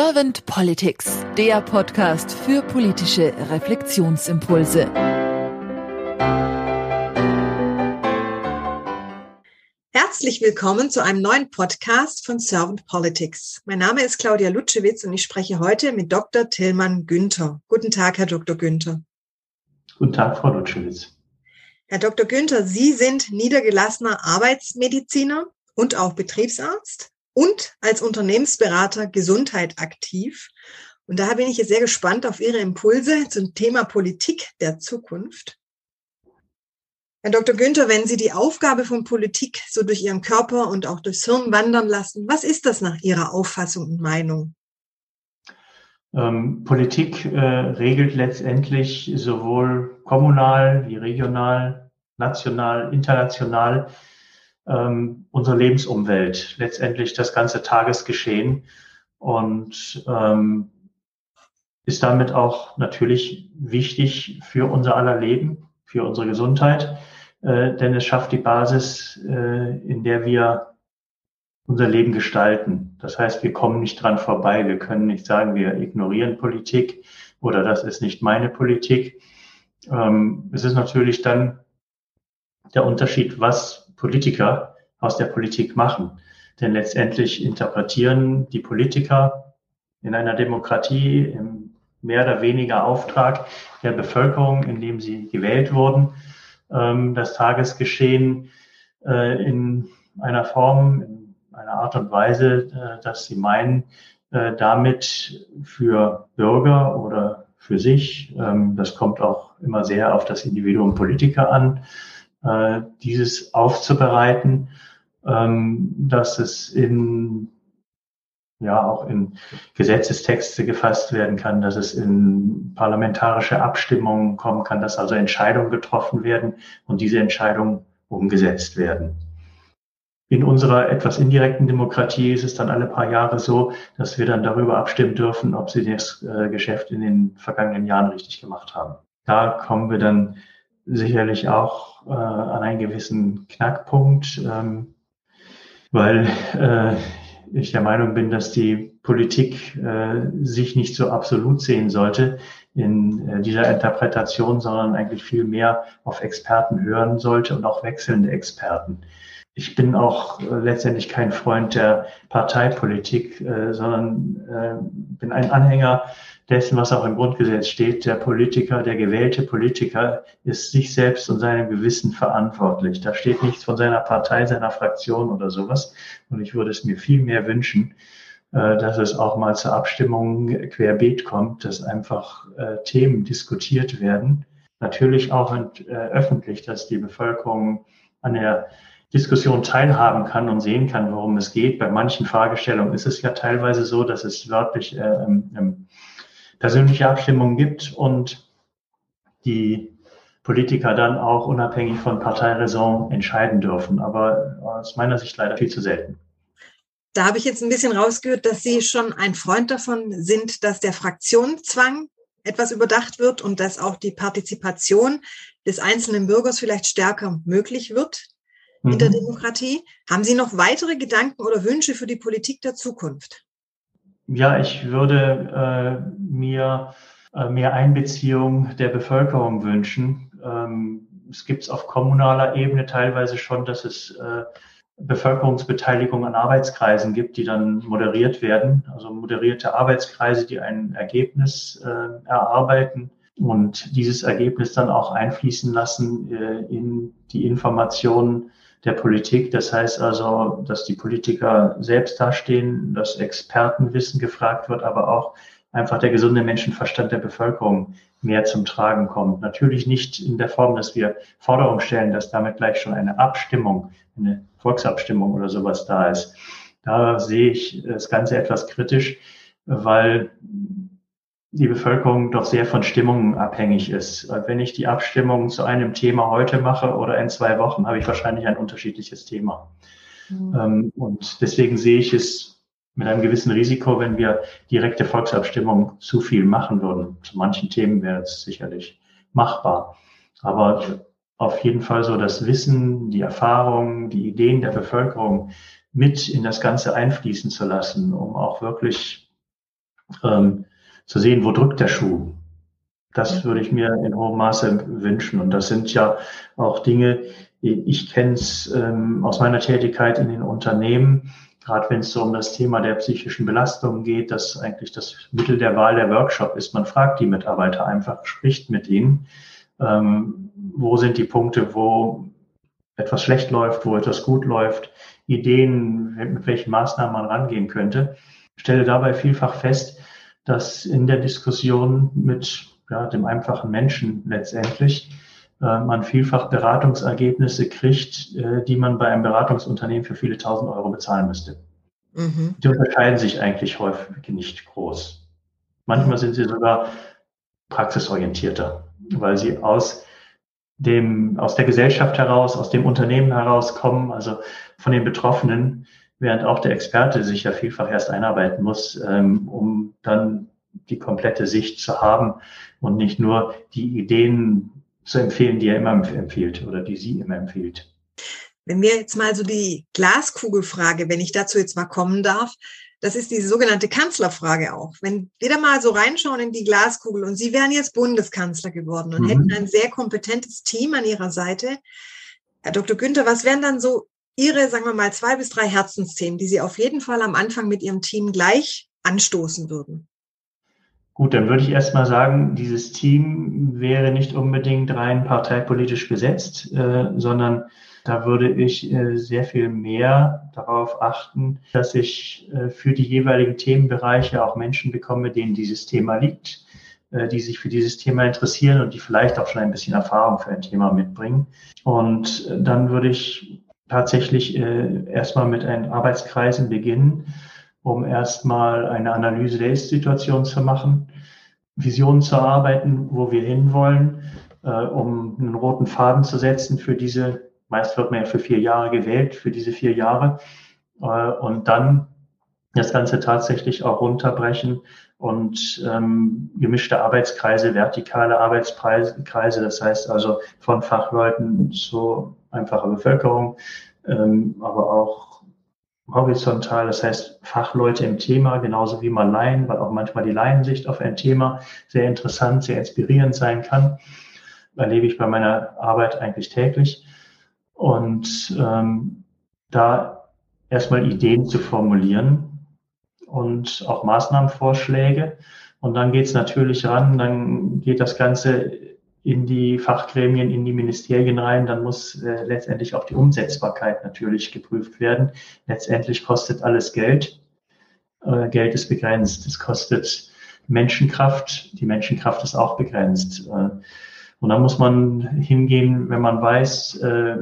Servant Politics, der Podcast für politische Reflexionsimpulse. Herzlich willkommen zu einem neuen Podcast von Servant Politics. Mein Name ist Claudia Lutschewitz und ich spreche heute mit Dr. Tillmann Günther. Guten Tag, Herr Dr. Günther. Guten Tag, Frau Lutschewitz. Herr Dr. Günther, Sie sind niedergelassener Arbeitsmediziner und auch Betriebsarzt und als Unternehmensberater Gesundheit aktiv. Und daher bin ich jetzt sehr gespannt auf Ihre Impulse zum Thema Politik der Zukunft. Herr Dr. Günther, wenn Sie die Aufgabe von Politik so durch Ihren Körper und auch durchs Hirn wandern lassen, was ist das nach Ihrer Auffassung und Meinung? Ähm, Politik äh, regelt letztendlich sowohl kommunal wie regional, national, international ähm, unsere Lebensumwelt, letztendlich das ganze Tagesgeschehen und ähm, ist damit auch natürlich wichtig für unser aller Leben, für unsere Gesundheit, äh, denn es schafft die Basis, äh, in der wir unser Leben gestalten. Das heißt, wir kommen nicht dran vorbei. Wir können nicht sagen, wir ignorieren Politik oder das ist nicht meine Politik. Ähm, es ist natürlich dann der Unterschied, was Politiker aus der Politik machen. Denn letztendlich interpretieren die Politiker in einer Demokratie im mehr oder weniger Auftrag der Bevölkerung, in dem sie gewählt wurden, ähm, das Tagesgeschehen äh, in einer Form, in einer Art und Weise, äh, dass sie meinen, äh, damit für Bürger oder für sich, ähm, das kommt auch immer sehr auf das Individuum Politiker an, äh, dieses aufzubereiten, ähm, dass es in ja auch in Gesetzestexte gefasst werden kann, dass es in parlamentarische Abstimmungen kommen kann, dass also Entscheidungen getroffen werden und diese Entscheidungen umgesetzt werden. In unserer etwas indirekten Demokratie ist es dann alle paar Jahre so, dass wir dann darüber abstimmen dürfen, ob sie das äh, Geschäft in den vergangenen Jahren richtig gemacht haben. Da kommen wir dann sicherlich auch äh, an einen gewissen Knackpunkt, ähm, weil äh, ich der Meinung bin, dass die Politik äh, sich nicht so absolut sehen sollte in äh, dieser Interpretation, sondern eigentlich viel mehr auf Experten hören sollte und auch wechselnde Experten. Ich bin auch äh, letztendlich kein Freund der Parteipolitik, äh, sondern äh, bin ein Anhänger dessen, was auch im Grundgesetz steht. Der Politiker, der gewählte Politiker ist sich selbst und seinem Gewissen verantwortlich. Da steht nichts von seiner Partei, seiner Fraktion oder sowas. Und ich würde es mir viel mehr wünschen, äh, dass es auch mal zur Abstimmung querbeet kommt, dass einfach äh, Themen diskutiert werden. Natürlich auch äh, öffentlich, dass die Bevölkerung an der Diskussion teilhaben kann und sehen kann, worum es geht. Bei manchen Fragestellungen ist es ja teilweise so, dass es wörtlich äh, ähm, persönliche Abstimmungen gibt und die Politiker dann auch unabhängig von Parteiräson entscheiden dürfen. Aber aus meiner Sicht leider viel zu selten. Da habe ich jetzt ein bisschen rausgehört, dass Sie schon ein Freund davon sind, dass der Fraktionszwang etwas überdacht wird und dass auch die Partizipation des einzelnen Bürgers vielleicht stärker möglich wird mhm. der Demokratie. Haben Sie noch weitere Gedanken oder Wünsche für die Politik der Zukunft? Ja, ich würde äh, mir äh, mehr Einbeziehung der Bevölkerung wünschen. Ähm, es gibt es auf kommunaler Ebene teilweise schon, dass es äh, Bevölkerungsbeteiligung an Arbeitskreisen gibt, die dann moderiert werden, also moderierte Arbeitskreise, die ein Ergebnis äh, erarbeiten und dieses Ergebnis dann auch einfließen lassen äh, in die Informationen der Politik. Das heißt also, dass die Politiker selbst dastehen, dass Expertenwissen gefragt wird, aber auch einfach der gesunde Menschenverstand der Bevölkerung mehr zum Tragen kommt. Natürlich nicht in der Form, dass wir Forderungen stellen, dass damit gleich schon eine Abstimmung, eine Volksabstimmung oder sowas da ist. Da sehe ich das Ganze etwas kritisch, weil die Bevölkerung doch sehr von Stimmungen abhängig ist. Wenn ich die Abstimmung zu einem Thema heute mache oder in zwei Wochen, habe ich wahrscheinlich ein unterschiedliches Thema. Mhm. Und deswegen sehe ich es mit einem gewissen Risiko, wenn wir direkte Volksabstimmung zu viel machen würden. Zu manchen Themen wäre es sicherlich machbar. Aber auf jeden Fall so das Wissen, die Erfahrung, die Ideen der Bevölkerung mit in das Ganze einfließen zu lassen, um auch wirklich ähm, zu sehen, wo drückt der Schuh. Das würde ich mir in hohem Maße wünschen. Und das sind ja auch Dinge, ich kenne es ähm, aus meiner Tätigkeit in den Unternehmen, gerade wenn es so um das Thema der psychischen Belastung geht, dass eigentlich das Mittel der Wahl der Workshop ist. Man fragt die Mitarbeiter einfach, spricht mit ihnen, ähm, wo sind die Punkte, wo etwas schlecht läuft, wo etwas gut läuft, Ideen, mit welchen Maßnahmen man rangehen könnte. Ich stelle dabei vielfach fest, dass in der Diskussion mit ja, dem einfachen Menschen letztendlich äh, man vielfach Beratungsergebnisse kriegt, äh, die man bei einem Beratungsunternehmen für viele tausend Euro bezahlen müsste. Mhm. Die unterscheiden sich eigentlich häufig nicht groß. Manchmal sind sie sogar praxisorientierter, weil sie aus dem, aus der Gesellschaft heraus, aus dem Unternehmen heraus kommen, also von den Betroffenen, während auch der Experte sich ja vielfach erst einarbeiten muss, ähm, um dann die komplette Sicht zu haben und nicht nur die Ideen zu empfehlen, die er immer empfiehlt oder die sie immer empfiehlt. Wenn wir jetzt mal so die Glaskugelfrage, wenn ich dazu jetzt mal kommen darf, das ist diese sogenannte Kanzlerfrage auch. Wenn wir da mal so reinschauen in die Glaskugel und Sie wären jetzt Bundeskanzler geworden und mhm. hätten ein sehr kompetentes Team an Ihrer Seite. Herr Dr. Günther, was wären dann so Ihre, sagen wir mal, zwei bis drei Herzensthemen, die Sie auf jeden Fall am Anfang mit Ihrem Team gleich anstoßen würden? Gut, dann würde ich erstmal sagen, dieses Team wäre nicht unbedingt rein parteipolitisch besetzt, äh, sondern da würde ich äh, sehr viel mehr darauf achten, dass ich äh, für die jeweiligen Themenbereiche auch Menschen bekomme, denen dieses Thema liegt, äh, die sich für dieses Thema interessieren und die vielleicht auch schon ein bisschen Erfahrung für ein Thema mitbringen. Und äh, dann würde ich tatsächlich äh, erstmal mit einen Arbeitskreisen beginnen um erstmal eine Analyse der Ist-Situation zu machen, Visionen zu arbeiten, wo wir hinwollen, äh, um einen roten Faden zu setzen für diese, meist wird man ja für vier Jahre gewählt, für diese vier Jahre, äh, und dann das Ganze tatsächlich auch runterbrechen und ähm, gemischte Arbeitskreise, vertikale Arbeitskreise, das heißt also von Fachleuten zu einfacher Bevölkerung, ähm, aber auch horizontal, das heißt Fachleute im Thema, genauso wie mal Laien, weil auch manchmal die Laiensicht auf ein Thema sehr interessant, sehr inspirierend sein kann. Erlebe ich bei meiner Arbeit eigentlich täglich. Und ähm, da erstmal Ideen zu formulieren und auch Maßnahmenvorschläge. Und dann geht es natürlich ran, dann geht das Ganze in die Fachgremien, in die Ministerien rein, dann muss äh, letztendlich auch die Umsetzbarkeit natürlich geprüft werden. Letztendlich kostet alles Geld. Äh, Geld ist begrenzt. Es kostet Menschenkraft. Die Menschenkraft ist auch begrenzt. Äh, und dann muss man hingehen, wenn man weiß, äh,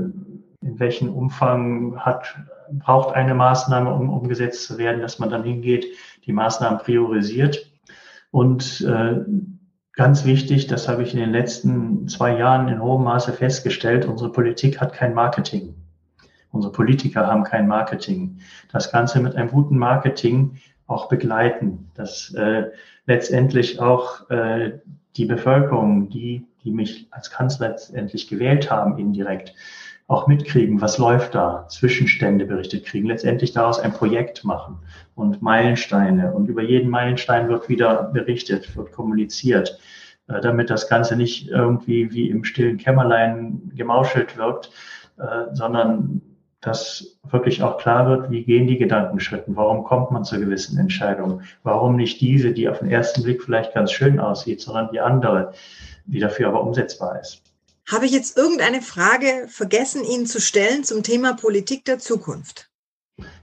in welchem Umfang hat, braucht eine Maßnahme, um umgesetzt zu werden, dass man dann hingeht, die Maßnahmen priorisiert und äh, Ganz wichtig, das habe ich in den letzten zwei Jahren in hohem Maße festgestellt, unsere Politik hat kein Marketing. Unsere Politiker haben kein Marketing. Das Ganze mit einem guten Marketing auch begleiten, dass äh, letztendlich auch äh, die Bevölkerung, die, die mich als Kanzler letztendlich gewählt haben, indirekt, auch mitkriegen, was läuft da, Zwischenstände berichtet kriegen, letztendlich daraus ein Projekt machen und Meilensteine. Und über jeden Meilenstein wird wieder berichtet, wird kommuniziert, äh, damit das Ganze nicht irgendwie wie im stillen Kämmerlein gemauschelt wirkt, äh, sondern dass wirklich auch klar wird, wie gehen die Gedankenschritten, warum kommt man zu gewissen Entscheidungen, warum nicht diese, die auf den ersten Blick vielleicht ganz schön aussieht, sondern die andere, die dafür aber umsetzbar ist. Habe ich jetzt irgendeine Frage vergessen, Ihnen zu stellen zum Thema Politik der Zukunft?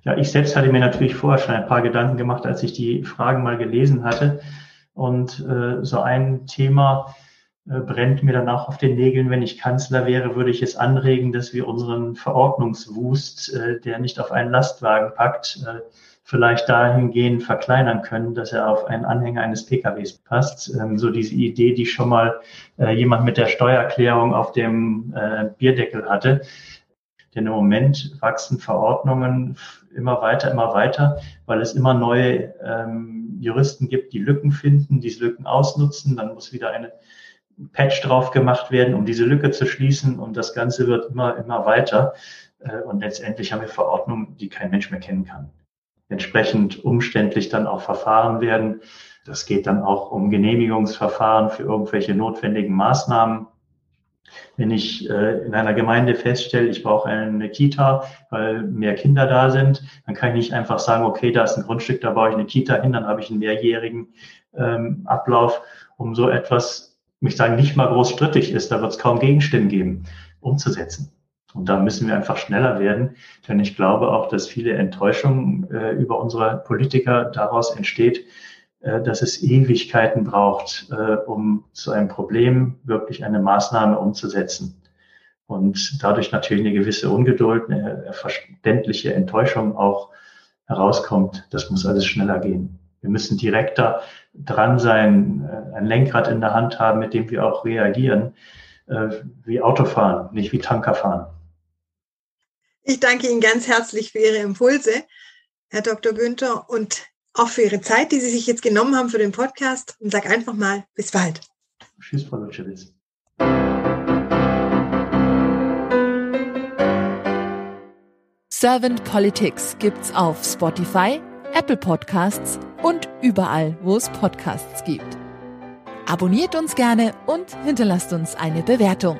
Ja, ich selbst hatte mir natürlich vorher schon ein paar Gedanken gemacht, als ich die Fragen mal gelesen hatte. Und äh, so ein Thema äh, brennt mir dann auch auf den Nägeln. Wenn ich Kanzler wäre, würde ich es anregen, dass wir unseren Verordnungswust, äh, der nicht auf einen Lastwagen packt, äh, vielleicht dahingehend verkleinern können, dass er auf einen Anhänger eines PKWs passt. Ähm, so diese Idee, die schon mal äh, jemand mit der Steuererklärung auf dem äh, Bierdeckel hatte. Denn im Moment wachsen Verordnungen immer weiter, immer weiter, weil es immer neue ähm, Juristen gibt, die Lücken finden, diese Lücken ausnutzen. Dann muss wieder eine Patch drauf gemacht werden, um diese Lücke zu schließen. Und das Ganze wird immer, immer weiter. Äh, und letztendlich haben wir Verordnungen, die kein Mensch mehr kennen kann. Entsprechend umständlich dann auch verfahren werden. Das geht dann auch um Genehmigungsverfahren für irgendwelche notwendigen Maßnahmen. Wenn ich äh, in einer Gemeinde feststelle, ich brauche eine Kita, weil mehr Kinder da sind, dann kann ich nicht einfach sagen, okay, da ist ein Grundstück, da baue ich eine Kita hin, dann habe ich einen mehrjährigen ähm, Ablauf, um so etwas, mich sagen, nicht mal groß strittig ist, da wird es kaum Gegenstimmen geben, umzusetzen. Und da müssen wir einfach schneller werden, denn ich glaube auch, dass viele Enttäuschung äh, über unsere Politiker daraus entsteht, äh, dass es Ewigkeiten braucht, äh, um zu einem Problem wirklich eine Maßnahme umzusetzen. Und dadurch natürlich eine gewisse Ungeduld, eine verständliche Enttäuschung auch herauskommt. Das muss alles schneller gehen. Wir müssen direkter dran sein, äh, ein Lenkrad in der Hand haben, mit dem wir auch reagieren, wie Autofahren, nicht wie Tankerfahren. Ich danke Ihnen ganz herzlich für Ihre Impulse, Herr Dr. Günther. Und auch für Ihre Zeit, die Sie sich jetzt genommen haben für den Podcast und sag einfach mal bis bald. Tschüss, Frau Lutschewitz. Servant Politics gibt's auf Spotify, Apple Podcasts und überall, wo es Podcasts gibt. Abonniert uns gerne und hinterlasst uns eine Bewertung.